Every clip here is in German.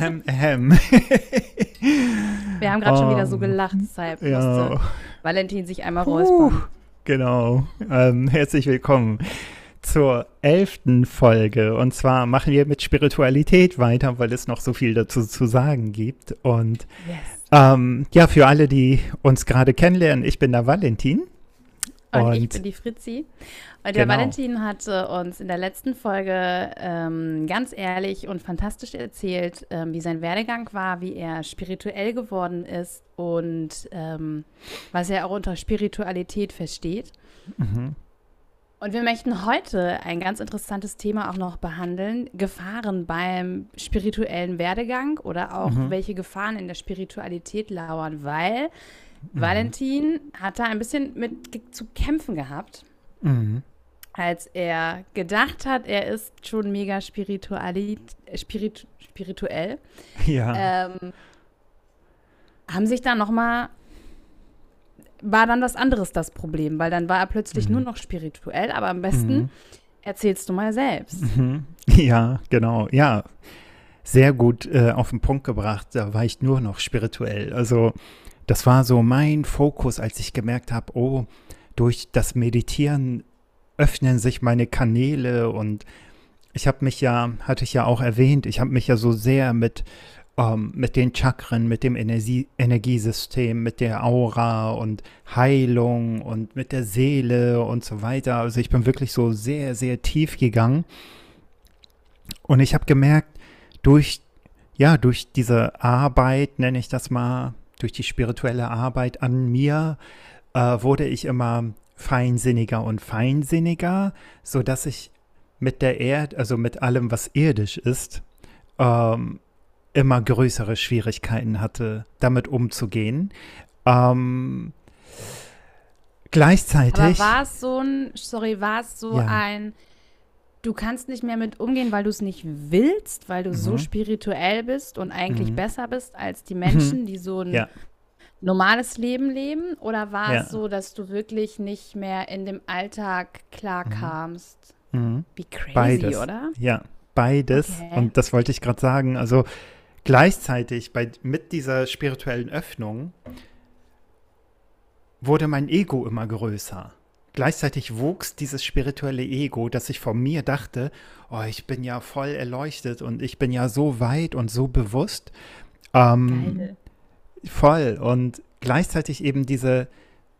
Ähm, ähm. Wir haben gerade um, schon wieder so gelacht, deshalb ja. musste Valentin sich einmal räuspern. Genau. Ähm, herzlich willkommen zur elften Folge. Und zwar machen wir mit Spiritualität weiter, weil es noch so viel dazu zu sagen gibt. Und yes. ähm, ja, für alle, die uns gerade kennenlernen, ich bin der Valentin. Und, und ich bin die Fritzi. Und der genau. Valentin hatte uns in der letzten Folge ähm, ganz ehrlich und fantastisch erzählt, ähm, wie sein Werdegang war, wie er spirituell geworden ist und ähm, was er auch unter Spiritualität versteht. Mhm. Und wir möchten heute ein ganz interessantes Thema auch noch behandeln: Gefahren beim spirituellen Werdegang oder auch mhm. welche Gefahren in der Spiritualität lauern, weil mhm. Valentin hat da ein bisschen mit zu kämpfen gehabt. Mhm als er gedacht hat, er ist schon mega spirituali spirit spirituell, ja. ähm, haben sich dann nochmal, war dann was anderes das Problem, weil dann war er plötzlich mhm. nur noch spirituell, aber am besten mhm. erzählst du mal selbst. Mhm. Ja, genau, ja. Sehr gut äh, auf den Punkt gebracht, da war ich nur noch spirituell. Also das war so mein Fokus, als ich gemerkt habe, oh, durch das Meditieren öffnen sich meine Kanäle und ich habe mich ja, hatte ich ja auch erwähnt, ich habe mich ja so sehr mit, ähm, mit den Chakren, mit dem Energie Energiesystem, mit der Aura und Heilung und mit der Seele und so weiter. Also ich bin wirklich so sehr, sehr tief gegangen. Und ich habe gemerkt, durch, ja, durch diese Arbeit, nenne ich das mal, durch die spirituelle Arbeit an mir, äh, wurde ich immer feinsinniger und feinsinniger, sodass ich mit der Erde, also mit allem, was irdisch ist, ähm, immer größere Schwierigkeiten hatte, damit umzugehen. Ähm, gleichzeitig. Aber war es so ein, sorry, war es so ja. ein, du kannst nicht mehr mit umgehen, weil du es nicht willst, weil du mhm. so spirituell bist und eigentlich mhm. besser bist als die Menschen, die so ein ja normales Leben leben? Oder war ja. es so, dass du wirklich nicht mehr in dem Alltag klarkamst? Mhm. mhm. Wie crazy, beides. oder? Ja, beides. Okay. Und das wollte ich gerade sagen. Also gleichzeitig bei, mit dieser spirituellen Öffnung wurde mein Ego immer größer. Gleichzeitig wuchs dieses spirituelle Ego, dass ich von mir dachte, oh, ich bin ja voll erleuchtet und ich bin ja so weit und so bewusst. Ähm, Geil. Voll. Und gleichzeitig eben diese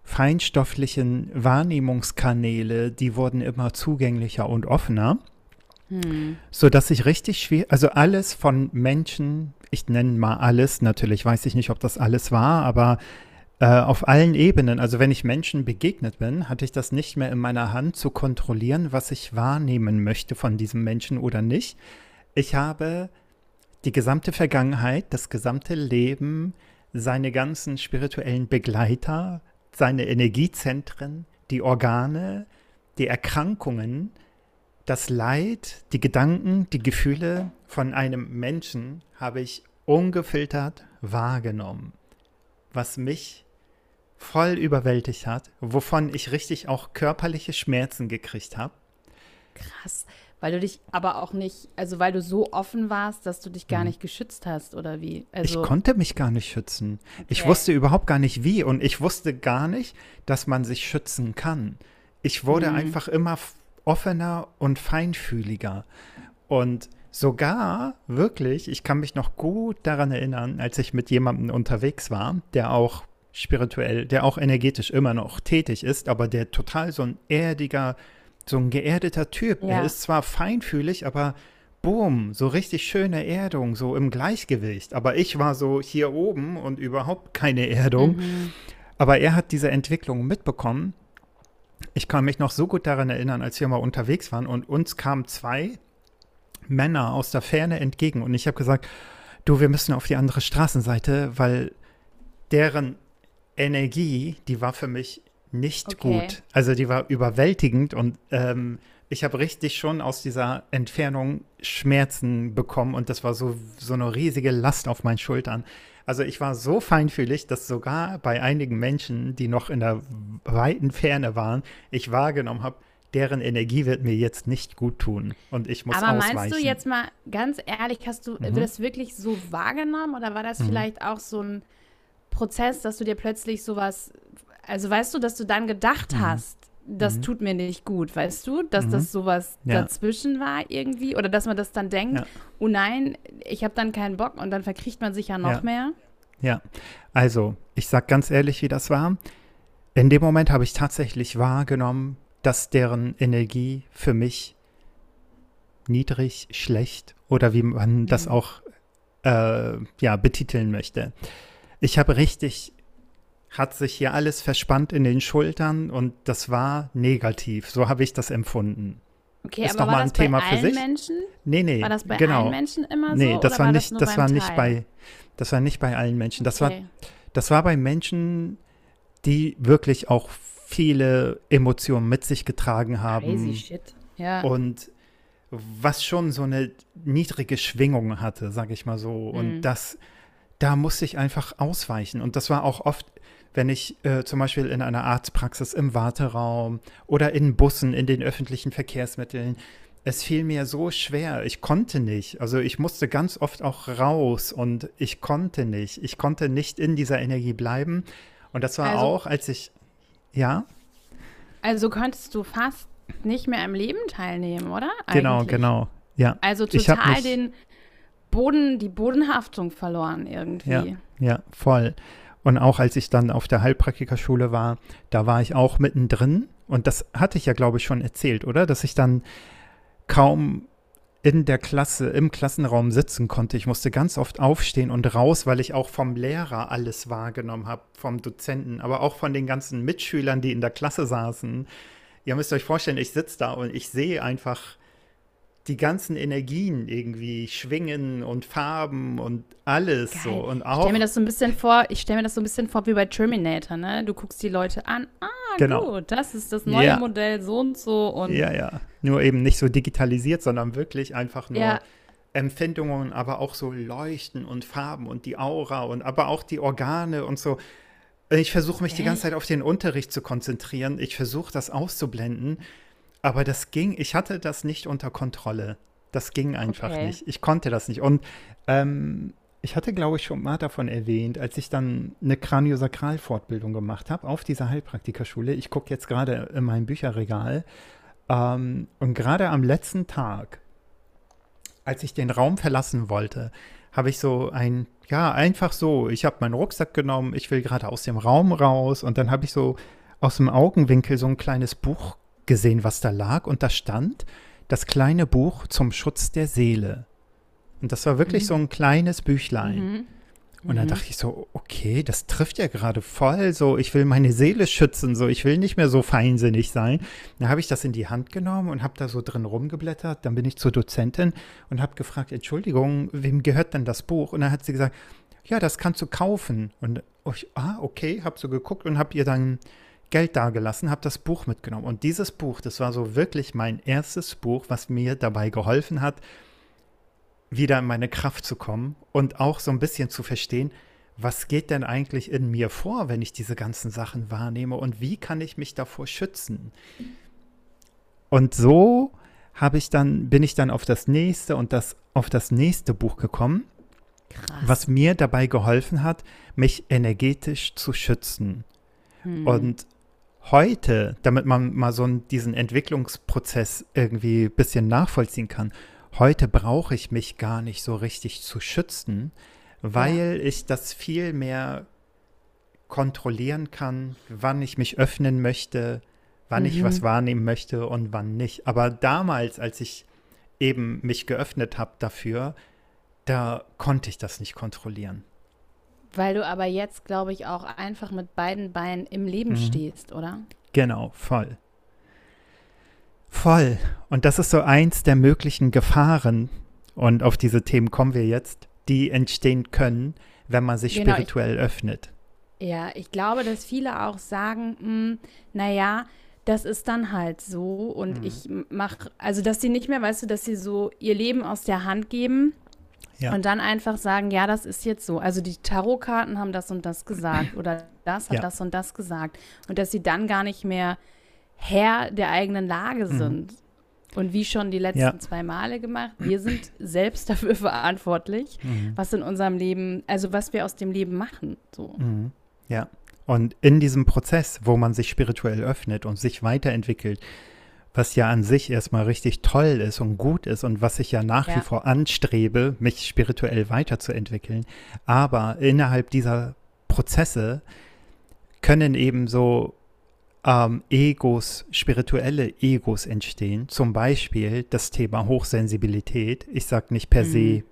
feinstofflichen Wahrnehmungskanäle, die wurden immer zugänglicher und offener. Hm. So dass ich richtig schwer, also alles von Menschen, ich nenne mal alles, natürlich weiß ich nicht, ob das alles war, aber äh, auf allen Ebenen, also wenn ich Menschen begegnet bin, hatte ich das nicht mehr in meiner Hand zu kontrollieren, was ich wahrnehmen möchte von diesem Menschen oder nicht. Ich habe die gesamte Vergangenheit, das gesamte Leben, seine ganzen spirituellen Begleiter, seine Energiezentren, die Organe, die Erkrankungen, das Leid, die Gedanken, die Gefühle von einem Menschen habe ich ungefiltert wahrgenommen, was mich voll überwältigt hat, wovon ich richtig auch körperliche Schmerzen gekriegt habe. Krass. Weil du dich aber auch nicht, also weil du so offen warst, dass du dich gar mhm. nicht geschützt hast, oder wie? Also ich konnte mich gar nicht schützen. Okay. Ich wusste überhaupt gar nicht wie und ich wusste gar nicht, dass man sich schützen kann. Ich wurde mhm. einfach immer offener und feinfühliger. Und sogar wirklich, ich kann mich noch gut daran erinnern, als ich mit jemandem unterwegs war, der auch spirituell, der auch energetisch immer noch tätig ist, aber der total so ein erdiger, so ein geerdeter Typ. Ja. Er ist zwar feinfühlig, aber boom, so richtig schöne Erdung, so im Gleichgewicht. Aber ich war so hier oben und überhaupt keine Erdung. Mhm. Aber er hat diese Entwicklung mitbekommen. Ich kann mich noch so gut daran erinnern, als wir mal unterwegs waren und uns kamen zwei Männer aus der Ferne entgegen und ich habe gesagt, du, wir müssen auf die andere Straßenseite, weil deren Energie, die war für mich nicht okay. gut. Also die war überwältigend und ähm, ich habe richtig schon aus dieser Entfernung Schmerzen bekommen und das war so, so eine riesige Last auf meinen Schultern. Also ich war so feinfühlig, dass sogar bei einigen Menschen, die noch in der weiten Ferne waren, ich wahrgenommen habe, deren Energie wird mir jetzt nicht gut tun und ich muss Aber ausweichen. meinst du jetzt mal ganz ehrlich, hast du mhm. das wirklich so wahrgenommen oder war das mhm. vielleicht auch so ein Prozess, dass du dir plötzlich sowas, also weißt du, dass du dann gedacht mhm. hast, das mhm. tut mir nicht gut, weißt du, dass das mhm. sowas ja. dazwischen war irgendwie oder dass man das dann denkt, ja. oh nein, ich habe dann keinen Bock und dann verkriecht man sich ja noch ja. mehr? Ja, also ich sag ganz ehrlich, wie das war. In dem Moment habe ich tatsächlich wahrgenommen, dass deren Energie für mich niedrig, schlecht oder wie man mhm. das auch äh, ja, betiteln möchte. Ich habe richtig, hat sich hier alles verspannt in den Schultern und das war negativ. So habe ich das empfunden. Okay, ist aber war das ein Thema bei allen? Menschen? Nee, nee. War das bei genau. allen Menschen immer nee, so? das war war nicht, das, das war nicht bei, das war nicht bei allen Menschen. Das okay. war, das war bei Menschen, die wirklich auch viele Emotionen mit sich getragen haben. Crazy shit. Ja. Und was schon so eine niedrige Schwingung hatte, sag ich mal so. Mhm. Und das, da musste ich einfach ausweichen. Und das war auch oft, wenn ich äh, zum Beispiel in einer Arztpraxis im Warteraum oder in Bussen, in den öffentlichen Verkehrsmitteln, es fiel mir so schwer. Ich konnte nicht. Also ich musste ganz oft auch raus und ich konnte nicht. Ich konnte nicht in dieser Energie bleiben. Und das war also, auch, als ich, ja. Also konntest du fast nicht mehr am Leben teilnehmen, oder? Genau, Eigentlich. Genau, genau. Ja. Also total den Boden, die Bodenhaftung verloren irgendwie. Ja, ja, voll. Und auch als ich dann auf der Heilpraktikerschule war, da war ich auch mittendrin. Und das hatte ich ja, glaube ich, schon erzählt, oder? Dass ich dann kaum in der Klasse, im Klassenraum sitzen konnte. Ich musste ganz oft aufstehen und raus, weil ich auch vom Lehrer alles wahrgenommen habe, vom Dozenten, aber auch von den ganzen Mitschülern, die in der Klasse saßen. Ihr müsst euch vorstellen, ich sitze da und ich sehe einfach die ganzen Energien irgendwie schwingen und Farben und alles Geil. so und auch. Ich stelle mir das so ein bisschen vor, ich stelle mir das so ein bisschen vor wie bei Terminator, ne? Du guckst die Leute an, ah, genau. gut, das ist das neue ja. Modell so und so und Ja, ja. Nur eben nicht so digitalisiert, sondern wirklich einfach nur ja. Empfindungen, aber auch so Leuchten und Farben und die Aura und aber auch die Organe und so. Ich versuche mich Echt? die ganze Zeit auf den Unterricht zu konzentrieren. Ich versuche das auszublenden aber das ging, ich hatte das nicht unter Kontrolle. Das ging einfach okay. nicht. Ich konnte das nicht. Und ähm, ich hatte, glaube ich, schon mal davon erwähnt, als ich dann eine Kraniosakralfortbildung gemacht habe auf dieser Heilpraktikerschule. Ich gucke jetzt gerade in mein Bücherregal. Ähm, und gerade am letzten Tag, als ich den Raum verlassen wollte, habe ich so ein, ja, einfach so, ich habe meinen Rucksack genommen, ich will gerade aus dem Raum raus und dann habe ich so aus dem Augenwinkel so ein kleines Buch gesehen, was da lag. Und da stand das kleine Buch zum Schutz der Seele. Und das war wirklich mhm. so ein kleines Büchlein. Mhm. Und dann mhm. dachte ich so, okay, das trifft ja gerade voll so, ich will meine Seele schützen, so, ich will nicht mehr so feinsinnig sein. Dann habe ich das in die Hand genommen und habe da so drin rumgeblättert. Dann bin ich zur Dozentin und habe gefragt, Entschuldigung, wem gehört denn das Buch? Und dann hat sie gesagt, ja, das kannst du kaufen. Und ich, ah, okay, habe so geguckt und habe ihr dann Geld dagelassen, habe das Buch mitgenommen. Und dieses Buch, das war so wirklich mein erstes Buch, was mir dabei geholfen hat, wieder in meine Kraft zu kommen und auch so ein bisschen zu verstehen, was geht denn eigentlich in mir vor, wenn ich diese ganzen Sachen wahrnehme und wie kann ich mich davor schützen? Und so habe ich dann bin ich dann auf das nächste und das auf das nächste Buch gekommen, Krass. was mir dabei geholfen hat, mich energetisch zu schützen. Hm. Und heute, damit man mal so diesen Entwicklungsprozess irgendwie ein bisschen nachvollziehen kann, heute brauche ich mich gar nicht so richtig zu schützen, weil ja. ich das viel mehr kontrollieren kann, wann ich mich öffnen möchte, wann mhm. ich was mhm. wahrnehmen möchte und wann nicht. Aber damals, als ich eben mich geöffnet habe dafür, da konnte ich das nicht kontrollieren. Weil du aber jetzt, glaube ich, auch einfach mit beiden Beinen im Leben mhm. stehst, oder? Genau, voll. Voll. Und das ist so eins der möglichen Gefahren, und auf diese Themen kommen wir jetzt, die entstehen können, wenn man sich genau, spirituell ich, öffnet. Ja, ich glaube, dass viele auch sagen, hm, naja, das ist dann halt so und mhm. ich mache, also dass sie nicht mehr, weißt du, dass sie so ihr Leben aus der Hand geben ja. Und dann einfach sagen, ja, das ist jetzt so. Also die Tarotkarten haben das und das gesagt oder das hat ja. das und das gesagt. Und dass sie dann gar nicht mehr Herr der eigenen Lage mhm. sind. Mhm. Und wie schon die letzten ja. zwei Male gemacht, wir sind selbst dafür verantwortlich, mhm. was in unserem Leben, also was wir aus dem Leben machen. So. Mhm. Ja. Und in diesem Prozess, wo man sich spirituell öffnet und sich weiterentwickelt, was ja an sich erstmal richtig toll ist und gut ist und was ich ja nach ja. wie vor anstrebe, mich spirituell weiterzuentwickeln. Aber innerhalb dieser Prozesse können eben so ähm, Egos, spirituelle Egos entstehen. Zum Beispiel das Thema Hochsensibilität. Ich sage nicht per mhm. se,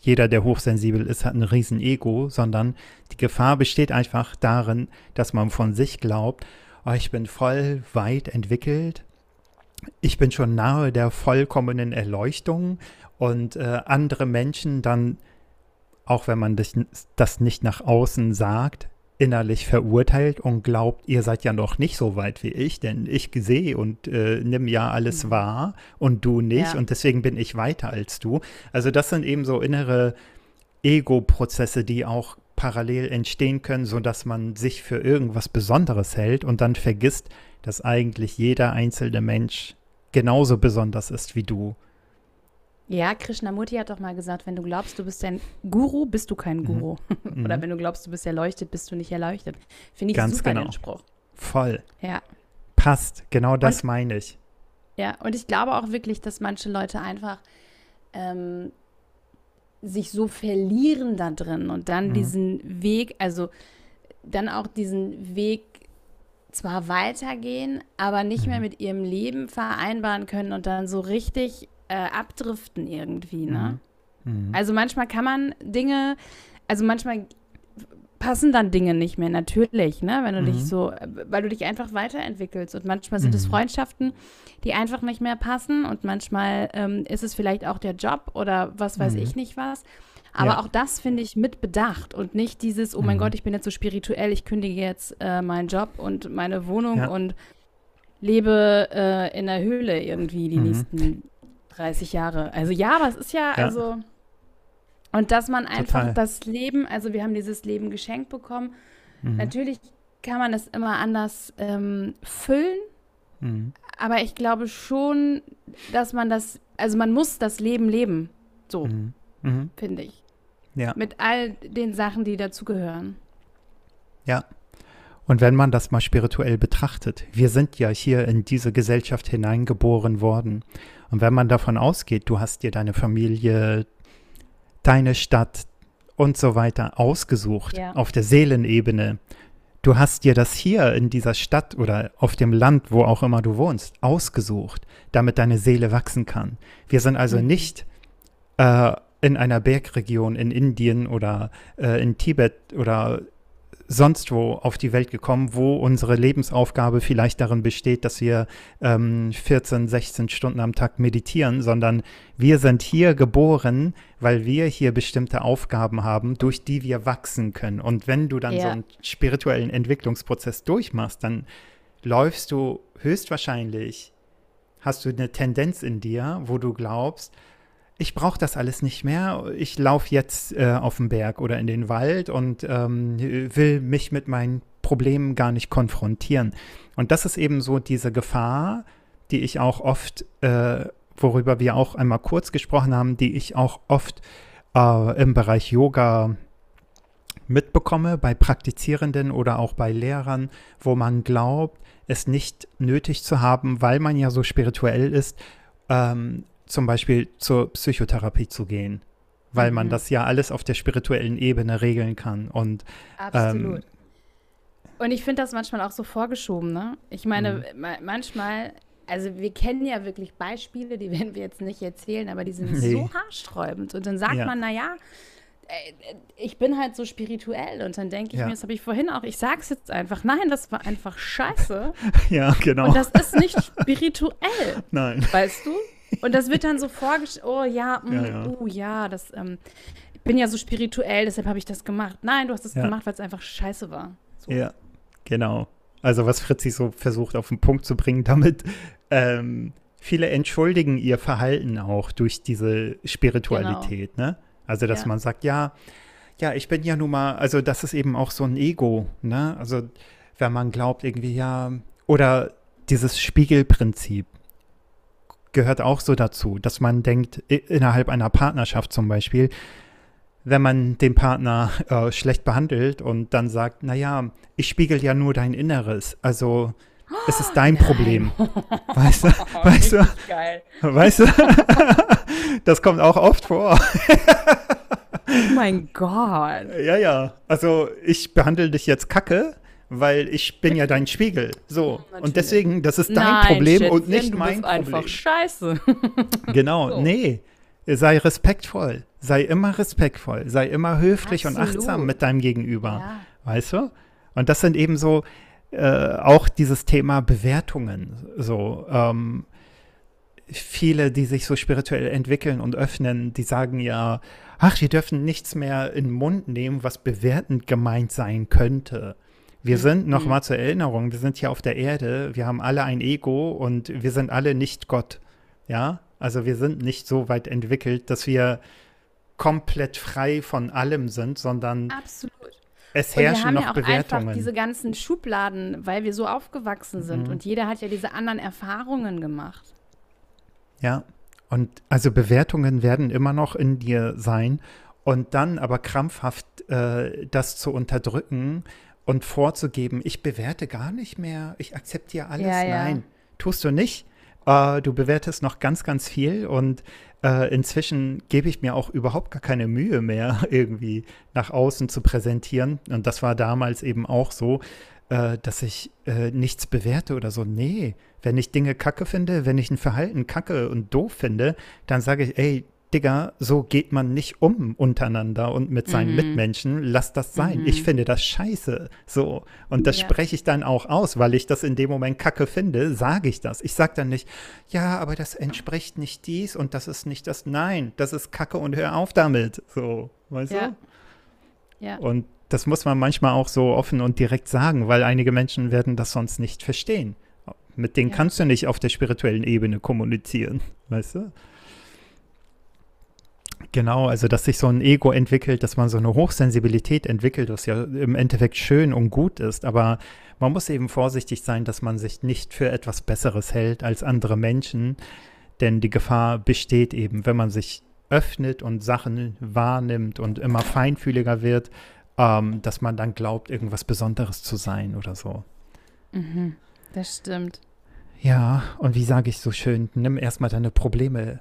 jeder, der hochsensibel ist, hat ein Riesen-Ego, sondern die Gefahr besteht einfach darin, dass man von sich glaubt, oh, ich bin voll weit entwickelt, ich bin schon nahe der vollkommenen Erleuchtung und äh, andere Menschen dann, auch wenn man das, das nicht nach außen sagt, innerlich verurteilt und glaubt, ihr seid ja noch nicht so weit wie ich, denn ich sehe und äh, nimm ja alles mhm. wahr und du nicht ja. und deswegen bin ich weiter als du. Also das sind eben so innere Ego-Prozesse, die auch parallel entstehen können, sodass man sich für irgendwas Besonderes hält und dann vergisst, dass eigentlich jeder einzelne Mensch genauso besonders ist wie du. Ja, Krishnamurti hat doch mal gesagt, wenn du glaubst, du bist ein Guru, bist du kein mhm. Guru. Mhm. Oder wenn du glaubst, du bist erleuchtet, bist du nicht erleuchtet. Finde ich Ganz super genau. den Spruch. Voll. Ja. Passt, genau das und, meine ich. Ja, und ich glaube auch wirklich, dass manche Leute einfach ähm, sich so verlieren da drin und dann mhm. diesen Weg, also dann auch diesen Weg zwar weitergehen, aber nicht mehr mhm. mit ihrem Leben vereinbaren können und dann so richtig äh, abdriften irgendwie, ne? Mhm. Mhm. Also manchmal kann man Dinge, also manchmal passen dann Dinge nicht mehr, natürlich, ne? Wenn du dich mhm. so, weil du dich einfach weiterentwickelst. Und manchmal sind es mhm. Freundschaften, die einfach nicht mehr passen und manchmal ähm, ist es vielleicht auch der Job oder was weiß ich nicht was. Aber ja. auch das finde ich mit Bedacht und nicht dieses, oh mein mhm. Gott, ich bin jetzt so spirituell, ich kündige jetzt äh, meinen Job und meine Wohnung ja. und lebe äh, in der Höhle irgendwie die mhm. nächsten 30 Jahre. Also ja, aber es ist ja, ja. also und dass man einfach Total. das Leben, also wir haben dieses Leben geschenkt bekommen. Mhm. Natürlich kann man es immer anders ähm, füllen, mhm. aber ich glaube schon, dass man das, also man muss das Leben leben. So, mhm. mhm. finde ich. Ja. Mit all den Sachen, die dazugehören. Ja. Und wenn man das mal spirituell betrachtet, wir sind ja hier in diese Gesellschaft hineingeboren worden. Und wenn man davon ausgeht, du hast dir deine Familie, deine Stadt und so weiter ausgesucht ja. auf der Seelenebene, du hast dir das hier in dieser Stadt oder auf dem Land, wo auch immer du wohnst, ausgesucht, damit deine Seele wachsen kann. Wir sind also mhm. nicht äh, in einer Bergregion in Indien oder äh, in Tibet oder sonst wo auf die Welt gekommen, wo unsere Lebensaufgabe vielleicht darin besteht, dass wir ähm, 14, 16 Stunden am Tag meditieren, sondern wir sind hier geboren, weil wir hier bestimmte Aufgaben haben, durch die wir wachsen können. Und wenn du dann ja. so einen spirituellen Entwicklungsprozess durchmachst, dann läufst du höchstwahrscheinlich, hast du eine Tendenz in dir, wo du glaubst, ich brauche das alles nicht mehr. Ich laufe jetzt äh, auf den Berg oder in den Wald und ähm, will mich mit meinen Problemen gar nicht konfrontieren. Und das ist eben so diese Gefahr, die ich auch oft, äh, worüber wir auch einmal kurz gesprochen haben, die ich auch oft äh, im Bereich Yoga mitbekomme, bei Praktizierenden oder auch bei Lehrern, wo man glaubt, es nicht nötig zu haben, weil man ja so spirituell ist, ähm, zum Beispiel zur Psychotherapie zu gehen, weil mhm. man das ja alles auf der spirituellen Ebene regeln kann. Und, Absolut. Ähm, und ich finde das manchmal auch so vorgeschoben, ne? Ich meine, mhm. manchmal, also wir kennen ja wirklich Beispiele, die werden wir jetzt nicht erzählen, aber die sind nee. so haarsträubend. Und dann sagt ja. man, naja, äh, ich bin halt so spirituell und dann denke ich ja. mir, das habe ich vorhin auch, ich sage es jetzt einfach, nein, das war einfach scheiße. ja, genau. Und das ist nicht spirituell. Nein. Weißt du? Und das wird dann so vorgestellt, oh ja, mh, ja, ja. Uh, ja, das, ähm, ich bin ja so spirituell, deshalb habe ich das gemacht. Nein, du hast das ja. gemacht, weil es einfach scheiße war. So. Ja, genau. Also was Fritzi so versucht auf den Punkt zu bringen, damit ähm, viele entschuldigen ihr Verhalten auch durch diese Spiritualität, genau. ne? Also dass man sagt, ja, ja, ich bin ja nun mal, also das ist eben auch so ein Ego, ne? Also wenn man glaubt irgendwie, ja, oder dieses Spiegelprinzip gehört auch so dazu, dass man denkt, innerhalb einer Partnerschaft zum Beispiel, wenn man den Partner äh, schlecht behandelt und dann sagt, naja, ich spiegel ja nur dein Inneres, also es ist dein Nein. Problem. Weißt du? Weißt du? Geil. Weißt du? das kommt auch oft vor. oh mein Gott. Ja, ja. Also ich behandle dich jetzt kacke, weil ich bin ja dein Spiegel. So. Natürlich. Und deswegen, das ist dein Nein, Problem Schätzchen, und nicht mein Problem. einfach scheiße. genau, so. nee. Sei respektvoll. Sei immer respektvoll. Sei immer höflich Absolut. und achtsam mit deinem Gegenüber. Ja. Weißt du? Und das sind eben so äh, auch dieses Thema Bewertungen. So, ähm, viele, die sich so spirituell entwickeln und öffnen, die sagen ja, ach, wir dürfen nichts mehr in den Mund nehmen, was bewertend gemeint sein könnte. Wir sind, nochmal mhm. zur Erinnerung, wir sind hier auf der Erde, wir haben alle ein Ego und wir sind alle nicht Gott. Ja, also wir sind nicht so weit entwickelt, dass wir komplett frei von allem sind, sondern Absolut. es herrschen noch Bewertungen. wir haben ja auch Einfach diese ganzen Schubladen, weil wir so aufgewachsen sind mhm. und jeder hat ja diese anderen Erfahrungen gemacht. Ja, und also Bewertungen werden immer noch in dir sein und dann aber krampfhaft äh, das zu unterdrücken, und vorzugeben, ich bewerte gar nicht mehr, ich akzeptiere alles. Ja, ja. Nein, tust du nicht. Äh, du bewertest noch ganz, ganz viel und äh, inzwischen gebe ich mir auch überhaupt gar keine Mühe mehr, irgendwie nach außen zu präsentieren. Und das war damals eben auch so, äh, dass ich äh, nichts bewerte oder so. Nee, wenn ich Dinge kacke finde, wenn ich ein Verhalten kacke und doof finde, dann sage ich, ey, Digga, so geht man nicht um untereinander und mit seinen mhm. Mitmenschen. Lass das sein. Mhm. Ich finde das scheiße. So. Und das ja. spreche ich dann auch aus, weil ich das in dem Moment kacke finde, sage ich das. Ich sage dann nicht, ja, aber das entspricht nicht dies und das ist nicht das. Nein, das ist kacke und hör auf damit. So, weißt ja. du? Ja. Und das muss man manchmal auch so offen und direkt sagen, weil einige Menschen werden das sonst nicht verstehen. Mit denen ja. kannst du nicht auf der spirituellen Ebene kommunizieren, weißt du? Genau, also dass sich so ein Ego entwickelt, dass man so eine Hochsensibilität entwickelt, was ja im Endeffekt schön und gut ist, aber man muss eben vorsichtig sein, dass man sich nicht für etwas Besseres hält als andere Menschen, denn die Gefahr besteht eben, wenn man sich öffnet und Sachen wahrnimmt und immer feinfühliger wird, ähm, dass man dann glaubt, irgendwas Besonderes zu sein oder so. Mhm, das stimmt. Ja, und wie sage ich so schön, nimm erstmal deine Probleme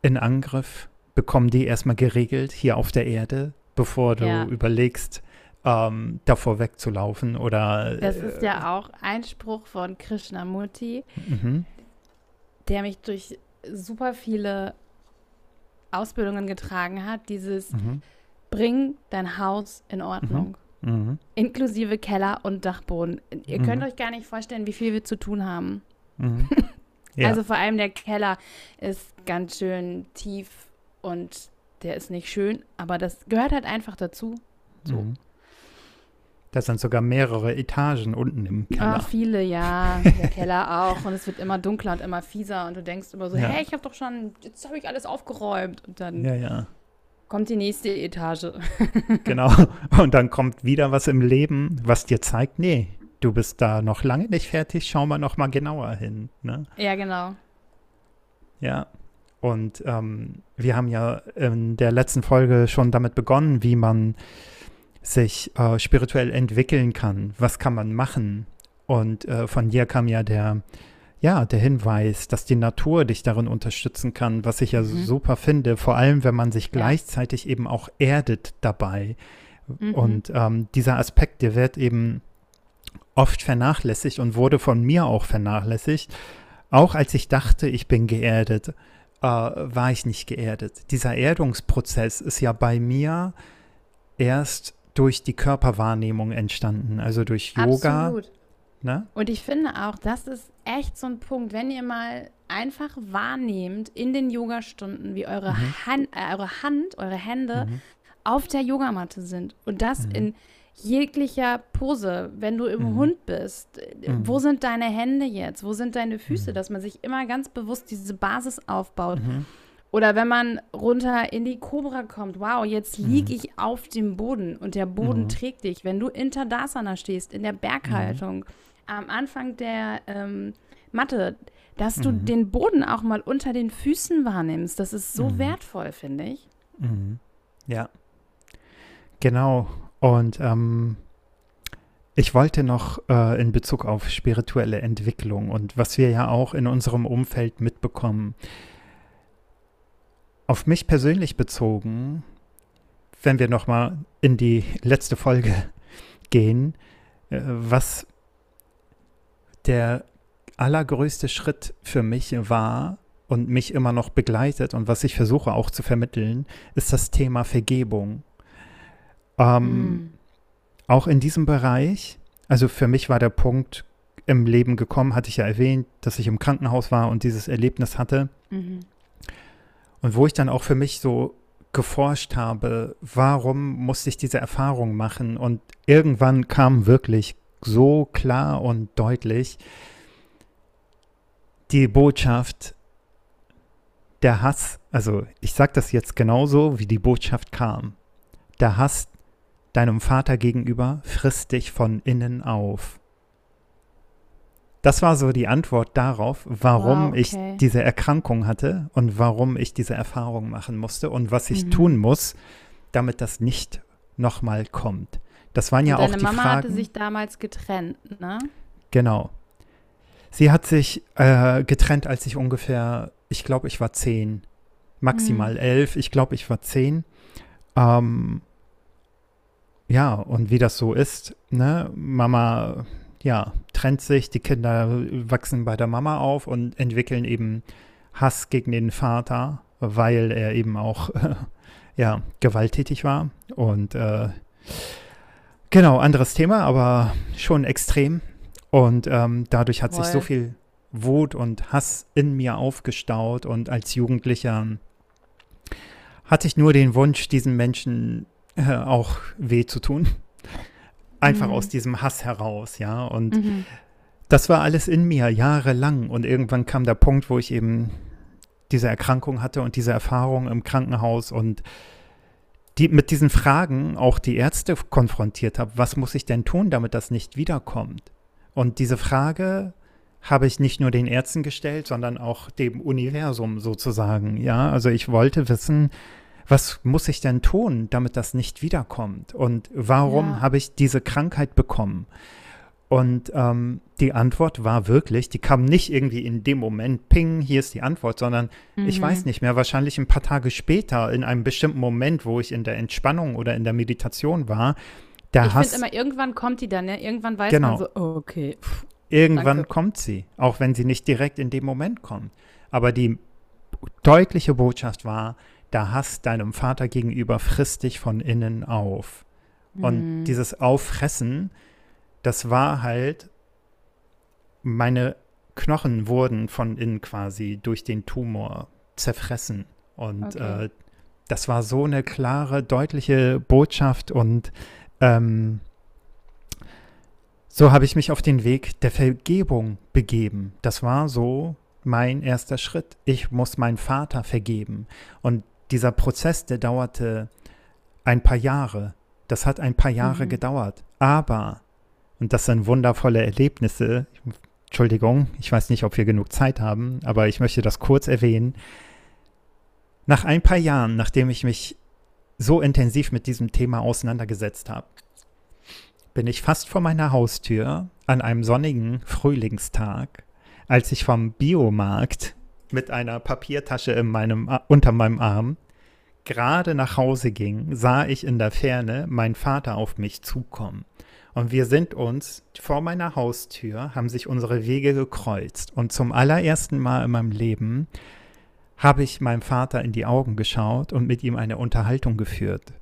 in Angriff bekommen die erstmal geregelt hier auf der Erde, bevor du ja. überlegst, ähm, davor wegzulaufen oder. Das ist ja äh, auch ein Spruch von Krishnamurti, mhm. der mich durch super viele Ausbildungen getragen hat. Dieses mhm. Bring dein Haus in Ordnung. Mhm. mhm. Inklusive Keller und Dachboden. Ihr könnt mhm. euch gar nicht vorstellen, wie viel wir zu tun haben. Mhm. Ja. Also vor allem der Keller ist ganz schön tief und der ist nicht schön, aber das gehört halt einfach dazu. So. Mhm. Das sind sogar mehrere Etagen unten im Keller. Ah, viele, ja. Der Keller auch. Und es wird immer dunkler und immer fieser. Und du denkst immer so, ja. hey, ich habe doch schon, jetzt habe ich alles aufgeräumt. Und dann ja, ja. kommt die nächste Etage. genau. Und dann kommt wieder was im Leben, was dir zeigt, nee, du bist da noch lange nicht fertig, schau mal noch mal genauer hin. Ne? Ja, genau. Ja. Und ähm, wir haben ja in der letzten Folge schon damit begonnen, wie man sich äh, spirituell entwickeln kann. Was kann man machen? Und äh, von dir kam ja der, ja, der Hinweis, dass die Natur dich darin unterstützen kann, was ich ja mhm. super finde, vor allem wenn man sich gleichzeitig eben auch erdet dabei. Mhm. Und ähm, dieser Aspekt, der wird eben oft vernachlässigt und wurde von mir auch vernachlässigt, auch als ich dachte, ich bin geerdet äh, war ich nicht geerdet. Dieser Erdungsprozess ist ja bei mir erst durch die Körperwahrnehmung entstanden, also durch Yoga. Absolut. Ne? Und ich finde auch, das ist echt so ein Punkt, wenn ihr mal einfach wahrnehmt in den Yogastunden, wie eure, mhm. Hand, äh, eure Hand, eure Hände mhm. auf der Yogamatte sind und das mhm. in jeglicher Pose, wenn du im mhm. Hund bist, mhm. wo sind deine Hände jetzt? Wo sind deine Füße? Mhm. Dass man sich immer ganz bewusst diese Basis aufbaut. Mhm. Oder wenn man runter in die Cobra kommt, wow, jetzt liege mhm. ich auf dem Boden und der Boden trägt dich. Wenn du in Tadasana stehst, in der Berghaltung, am Anfang der ähm, Mathe, dass du mhm. den Boden auch mal unter den Füßen wahrnimmst. Das ist so mhm. wertvoll, finde ich. Mhm. Ja, genau. Und ähm, ich wollte noch äh, in Bezug auf spirituelle Entwicklung und was wir ja auch in unserem Umfeld mitbekommen, auf mich persönlich bezogen, wenn wir nochmal in die letzte Folge gehen, äh, was der allergrößte Schritt für mich war und mich immer noch begleitet und was ich versuche auch zu vermitteln, ist das Thema Vergebung. Ähm, mm. Auch in diesem Bereich, also für mich war der Punkt im Leben gekommen, hatte ich ja erwähnt, dass ich im Krankenhaus war und dieses Erlebnis hatte. Mhm. Und wo ich dann auch für mich so geforscht habe, warum musste ich diese Erfahrung machen? Und irgendwann kam wirklich so klar und deutlich die Botschaft, der Hass, also ich sage das jetzt genauso, wie die Botschaft kam. Der Hass deinem Vater gegenüber frisst dich von innen auf. Das war so die Antwort darauf, warum wow, okay. ich diese Erkrankung hatte und warum ich diese Erfahrung machen musste und was ich mhm. tun muss, damit das nicht nochmal kommt. Das waren und ja auch die Mama Fragen. hatte sich damals getrennt, ne? Genau. Sie hat sich äh, getrennt, als ich ungefähr, ich glaube, ich war zehn, maximal mhm. elf. Ich glaube, ich war zehn. Ähm, ja, und wie das so ist, ne? Mama ja, trennt sich, die Kinder wachsen bei der Mama auf und entwickeln eben Hass gegen den Vater, weil er eben auch äh, ja, gewalttätig war. Und äh, genau, anderes Thema, aber schon extrem. Und ähm, dadurch hat Voll. sich so viel Wut und Hass in mir aufgestaut. Und als Jugendlicher hatte ich nur den Wunsch, diesen Menschen äh, auch weh zu tun. Einfach mhm. aus diesem Hass heraus, ja. Und mhm. das war alles in mir jahrelang. Und irgendwann kam der Punkt, wo ich eben diese Erkrankung hatte und diese Erfahrung im Krankenhaus und die, mit diesen Fragen auch die Ärzte konfrontiert habe. Was muss ich denn tun, damit das nicht wiederkommt? Und diese Frage habe ich nicht nur den Ärzten gestellt, sondern auch dem Universum sozusagen. Ja, also ich wollte wissen, was muss ich denn tun, damit das nicht wiederkommt? Und warum ja. habe ich diese Krankheit bekommen? Und ähm, die Antwort war wirklich, die kam nicht irgendwie in dem Moment, ping, hier ist die Antwort, sondern mhm. ich weiß nicht mehr, wahrscheinlich ein paar Tage später, in einem bestimmten Moment, wo ich in der Entspannung oder in der Meditation war, der ich finde immer, irgendwann kommt die dann, ne? Irgendwann weiß genau. man so, oh, okay. Pff, irgendwann danke. kommt sie, auch wenn sie nicht direkt in dem Moment kommt. Aber die deutliche Botschaft war, der Hass deinem Vater gegenüber frisst dich von innen auf. Und mhm. dieses Auffressen, das war halt, meine Knochen wurden von innen quasi durch den Tumor zerfressen. Und okay. äh, das war so eine klare, deutliche Botschaft und ähm, so habe ich mich auf den Weg der Vergebung begeben. Das war so mein erster Schritt. Ich muss meinen Vater vergeben. Und dieser Prozess, der dauerte ein paar Jahre. Das hat ein paar Jahre mhm. gedauert. Aber, und das sind wundervolle Erlebnisse, Entschuldigung, ich weiß nicht, ob wir genug Zeit haben, aber ich möchte das kurz erwähnen. Nach ein paar Jahren, nachdem ich mich so intensiv mit diesem Thema auseinandergesetzt habe, bin ich fast vor meiner Haustür an einem sonnigen Frühlingstag, als ich vom Biomarkt mit einer Papiertasche in meinem, unter meinem Arm gerade nach Hause ging, sah ich in der Ferne meinen Vater auf mich zukommen. Und wir sind uns vor meiner Haustür, haben sich unsere Wege gekreuzt. Und zum allerersten Mal in meinem Leben habe ich meinem Vater in die Augen geschaut und mit ihm eine Unterhaltung geführt.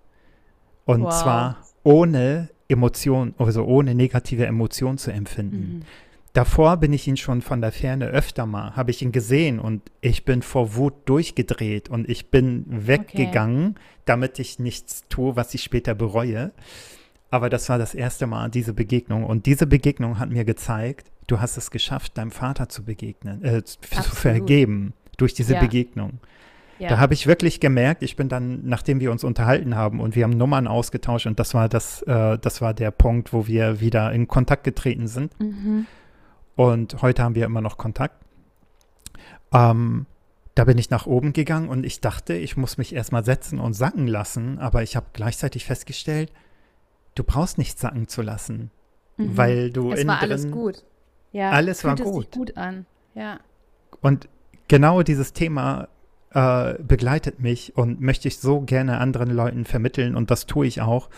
Und wow. zwar ohne Emotion, also ohne negative Emotion zu empfinden. Mhm. Davor bin ich ihn schon von der Ferne öfter mal, habe ich ihn gesehen und ich bin vor Wut durchgedreht und ich bin weggegangen, okay. damit ich nichts tue, was ich später bereue. Aber das war das erste Mal, diese Begegnung. Und diese Begegnung hat mir gezeigt, du hast es geschafft, deinem Vater zu begegnen, äh, zu vergeben durch diese ja. Begegnung. Ja. Da habe ich wirklich gemerkt, ich bin dann, nachdem wir uns unterhalten haben und wir haben Nummern ausgetauscht und das war das, äh, das war der Punkt, wo wir wieder in Kontakt getreten sind. Mhm. Und heute haben wir immer noch Kontakt. Ähm, da bin ich nach oben gegangen und ich dachte, ich muss mich erstmal setzen und sacken lassen, aber ich habe gleichzeitig festgestellt, du brauchst nicht sacken zu lassen, mhm. weil du es war alles gut. Ja, alles war gut. Sich gut an. Ja. Und genau dieses Thema äh, begleitet mich und möchte ich so gerne anderen Leuten vermitteln und das tue ich auch.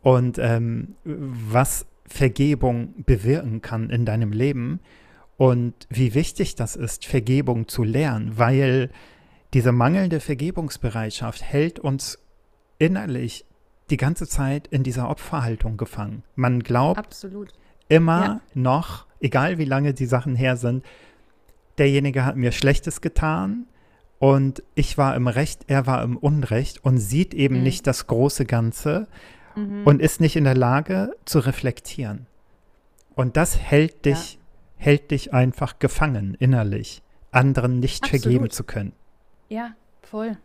Und ähm, was Vergebung bewirken kann in deinem Leben und wie wichtig das ist, Vergebung zu lernen, weil diese mangelnde Vergebungsbereitschaft hält uns innerlich die ganze Zeit in dieser Opferhaltung gefangen. Man glaubt Absolut. immer ja. noch, egal wie lange die Sachen her sind, derjenige hat mir Schlechtes getan und ich war im Recht, er war im Unrecht und sieht eben mhm. nicht das große Ganze mhm. und ist nicht in der Lage zu reflektieren. Und das hält dich, ja. hält dich einfach gefangen innerlich, anderen nicht Absolut. vergeben zu können. Ja, voll.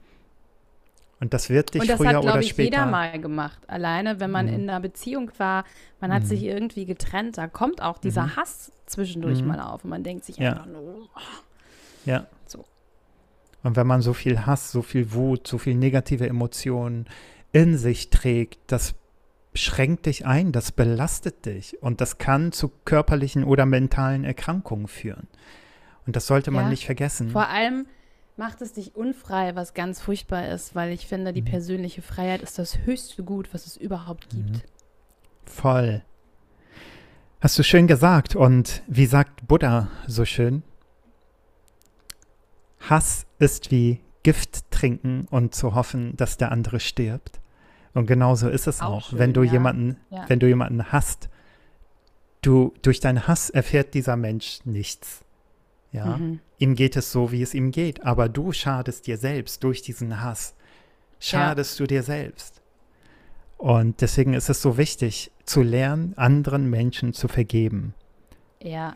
Und das wird dich früher hat, oder ich, später. jeder mal gemacht. Alleine, wenn man mhm. in einer Beziehung war, man hat mhm. sich irgendwie getrennt, da kommt auch dieser mhm. Hass zwischendurch mhm. mal auf und man denkt sich ja. einfach nur. Oh. Ja. So. Und wenn man so viel Hass, so viel Wut, so viel negative Emotionen in sich trägt, das schränkt dich ein, das belastet dich und das kann zu körperlichen oder mentalen Erkrankungen führen. Und das sollte man ja, nicht vergessen. Vor allem macht es dich unfrei, was ganz furchtbar ist, weil ich finde, die mhm. persönliche Freiheit ist das höchste Gut, was es überhaupt gibt. Mhm. Voll. Hast du schön gesagt. Und wie sagt Buddha so schön? Hass ist wie Gift trinken und zu hoffen, dass der andere stirbt. Und genauso ist es auch, auch schön, wenn du ja. jemanden, ja. wenn du jemanden hast, du durch deinen Hass erfährt dieser Mensch nichts. Ja, mhm. ihm geht es so, wie es ihm geht, aber du schadest dir selbst durch diesen Hass. Schadest ja. du dir selbst. Und deswegen ist es so wichtig, zu lernen, anderen Menschen zu vergeben. Ja.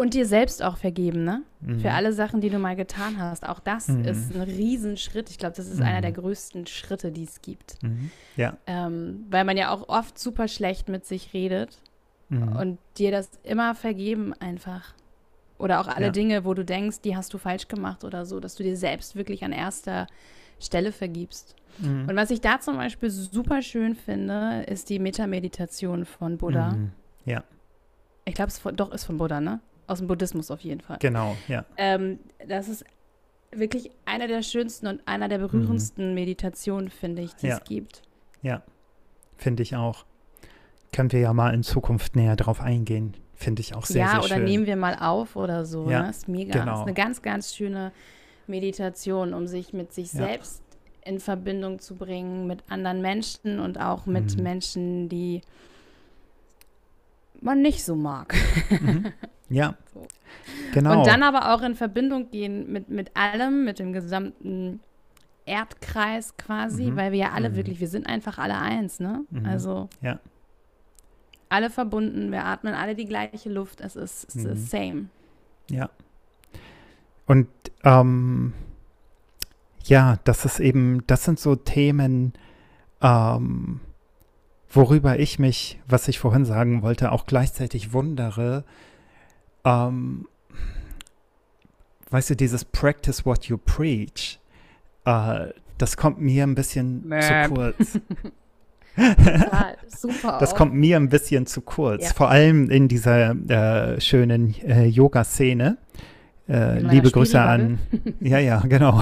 Und dir selbst auch vergeben, ne? Mhm. Für alle Sachen, die du mal getan hast. Auch das mhm. ist ein Riesenschritt. Ich glaube, das ist mhm. einer der größten Schritte, die es gibt. Mhm. Ja. Ähm, weil man ja auch oft super schlecht mit sich redet. Mhm. Und dir das immer vergeben einfach. Oder auch alle ja. Dinge, wo du denkst, die hast du falsch gemacht oder so, dass du dir selbst wirklich an erster Stelle vergibst. Mhm. Und was ich da zum Beispiel super schön finde, ist die Metameditation von Buddha. Mhm. Ja. Ich glaube, es doch ist von Buddha, ne? Aus dem Buddhismus auf jeden Fall. Genau, ja. Ähm, das ist wirklich einer der schönsten und einer der berührendsten mhm. Meditationen, finde ich, die ja. es gibt. Ja, finde ich auch. Können wir ja mal in Zukunft näher drauf eingehen. Finde ich auch sehr, ja, sehr schön. Ja, oder nehmen wir mal auf oder so. Ja, ne? Ist mega. Genau. Ist eine ganz, ganz schöne Meditation, um sich mit sich ja. selbst in Verbindung zu bringen, mit anderen Menschen und auch mit mhm. Menschen, die man nicht so mag. Mhm. Ja, so. genau. Und dann aber auch in Verbindung gehen mit, mit allem, mit dem gesamten Erdkreis quasi, mhm. weil wir ja alle mhm. wirklich, wir sind einfach alle eins, ne? Mhm. Also. Ja alle verbunden, wir atmen alle die gleiche Luft, es ist, es mhm. same. Ja. Und ähm, ja, das ist eben, das sind so Themen, ähm, worüber ich mich, was ich vorhin sagen wollte, auch gleichzeitig wundere. Ähm, weißt du, dieses Practice what you preach, äh, das kommt mir ein bisschen Mäh. zu kurz. Total, super. Das auch. kommt mir ein bisschen zu kurz. Ja. Vor allem in dieser äh, schönen äh, Yoga-Szene. Äh, liebe Grüße an. ja, ja, genau.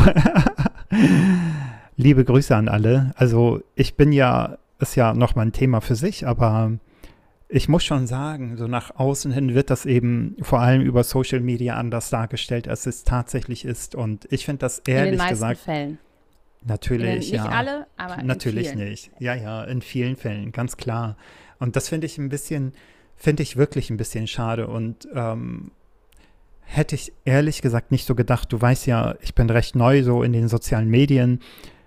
liebe Grüße an alle. Also ich bin ja, ist ja nochmal ein Thema für sich, aber ich muss schon sagen, so nach außen hin wird das eben vor allem über Social Media anders dargestellt, als es tatsächlich ist. Und ich finde das ehrlich in den gesagt. Fällen. Natürlich, nicht ja. Nicht alle, aber Natürlich nicht. Ja, ja, in vielen Fällen, ganz klar. Und das finde ich ein bisschen, finde ich wirklich ein bisschen schade. Und ähm, hätte ich ehrlich gesagt nicht so gedacht. Du weißt ja, ich bin recht neu so in den sozialen Medien.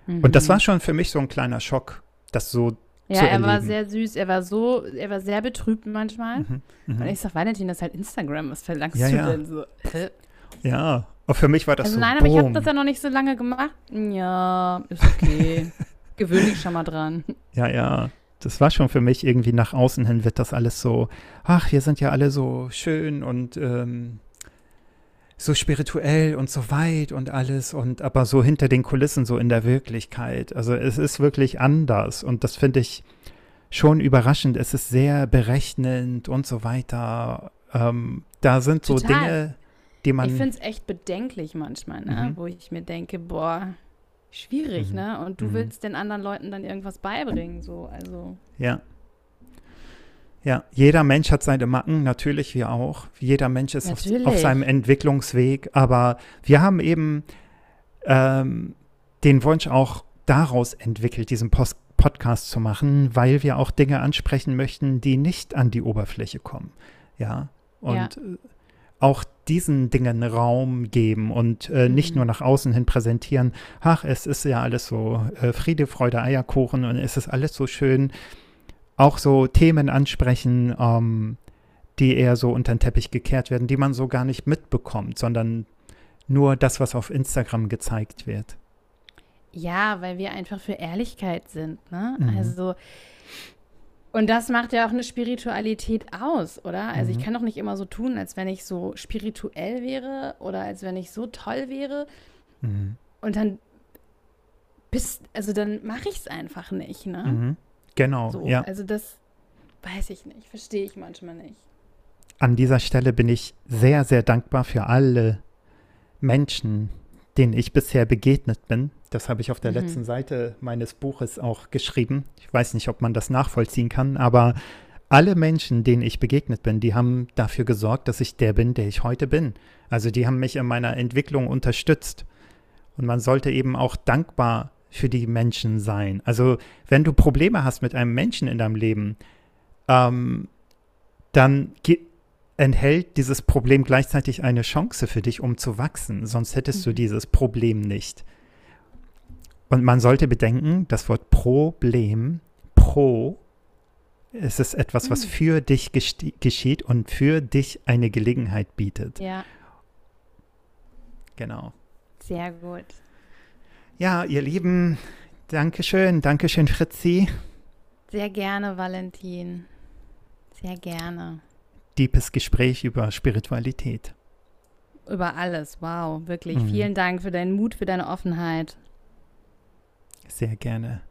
Mhm. Und das mhm. war schon für mich so ein kleiner Schock, das so ja, er war sehr süß. Er war so, er war sehr betrübt manchmal. Mhm, mh. Und ich sag, Valentin, das ist halt Instagram. Was verlangst ja, du ja. denn so? Ja, Und für mich war das also so. Nein, aber boom. ich habe das ja noch nicht so lange gemacht. Ja, ist okay. Gewöhn dich schon mal dran. Ja, ja. Das war schon für mich irgendwie nach außen hin wird das alles so, ach, wir sind ja alle so schön und ähm, so spirituell und so weit und alles und aber so hinter den Kulissen, so in der Wirklichkeit. Also es ist wirklich anders und das finde ich schon überraschend. Es ist sehr berechnend und so weiter. Ähm, da sind Total. so Dinge, die man. Ich finde es echt bedenklich manchmal, ne? Mhm. wo ich mir denke, boah, schwierig, mhm. ne? Und du mhm. willst den anderen Leuten dann irgendwas beibringen, so, also. Ja. Ja, jeder Mensch hat seine Macken, natürlich wir auch. Jeder Mensch ist auf, auf, seinem Entwicklungsweg, aber wir haben eben ähm, den Wunsch auch daraus entwickelt, diesen Post Podcast zu machen, weil wir auch Dinge ansprechen möchten, die nicht an die Oberfläche kommen. Ja, und ja. Äh, auch diesen Dingen Raum geben und äh, mhm. nicht nur nach außen hin präsentieren, ach, es ist ja alles so äh, Friede, Freude, Eierkuchen und es ist alles so schön. Auch so Themen ansprechen, ähm, die eher so unter den Teppich gekehrt werden, die man so gar nicht mitbekommt, sondern nur das, was auf Instagram gezeigt wird. Ja, weil wir einfach für Ehrlichkeit sind, ne? Mhm. Also und das macht ja auch eine Spiritualität aus, oder? Also mhm. ich kann doch nicht immer so tun, als wenn ich so spirituell wäre oder als wenn ich so toll wäre. Mhm. Und dann bist, also dann mache ich es einfach nicht, ne? Genau, so, ja. Also das weiß ich nicht, verstehe ich manchmal nicht. An dieser Stelle bin ich sehr, sehr dankbar für alle Menschen, denen ich bisher begegnet bin, das habe ich auf der mhm. letzten Seite meines Buches auch geschrieben. Ich weiß nicht, ob man das nachvollziehen kann, aber alle Menschen, denen ich begegnet bin, die haben dafür gesorgt, dass ich der bin, der ich heute bin. Also die haben mich in meiner Entwicklung unterstützt. Und man sollte eben auch dankbar für die Menschen sein. Also wenn du Probleme hast mit einem Menschen in deinem Leben, ähm, dann enthält dieses Problem gleichzeitig eine Chance für dich, um zu wachsen. Sonst hättest mhm. du dieses Problem nicht. Und man sollte bedenken, das Wort Problem, pro, es ist etwas, was mhm. für dich geschieht und für dich eine Gelegenheit bietet. Ja. Genau. Sehr gut. Ja, ihr Lieben, Dankeschön, Dankeschön, Fritzi. Sehr gerne, Valentin. Sehr gerne. Deepes Gespräch über Spiritualität. Über alles, wow, wirklich. Mhm. Vielen Dank für deinen Mut, für deine Offenheit. Sehr gerne.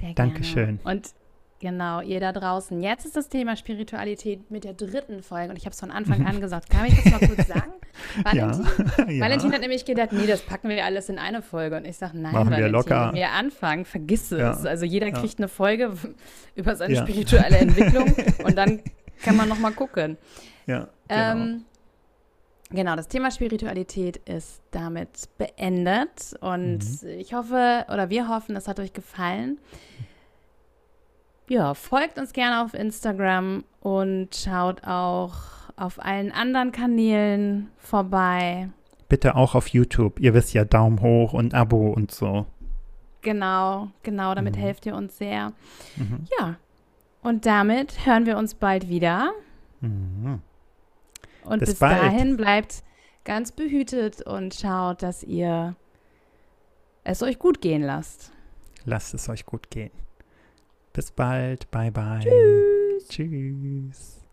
Sehr gerne. Dankeschön. Und genau, ihr da draußen. Jetzt ist das Thema Spiritualität mit der dritten Folge und ich habe es von Anfang an gesagt. Kann ich das mal kurz sagen? Valentin? Ja. Valentin hat nämlich gedacht, nee, das packen wir alles in eine Folge. Und ich sage, nein, Machen Valentin, wir locker. wenn wir anfangen, vergiss es. Ja. Also jeder kriegt eine Folge über seine spirituelle Entwicklung und dann kann man noch mal gucken. Ja, genau. Ähm, Genau, das Thema Spiritualität ist damit beendet und mhm. ich hoffe oder wir hoffen, es hat euch gefallen. Ja, folgt uns gerne auf Instagram und schaut auch auf allen anderen Kanälen vorbei. Bitte auch auf YouTube. Ihr wisst ja, Daumen hoch und Abo und so. Genau, genau, damit mhm. helft ihr uns sehr. Mhm. Ja, und damit hören wir uns bald wieder. Mhm. Und bis, bis dahin bleibt ganz behütet und schaut, dass ihr es euch gut gehen lasst. Lasst es euch gut gehen. Bis bald. Bye, bye. Tschüss. Tschüss.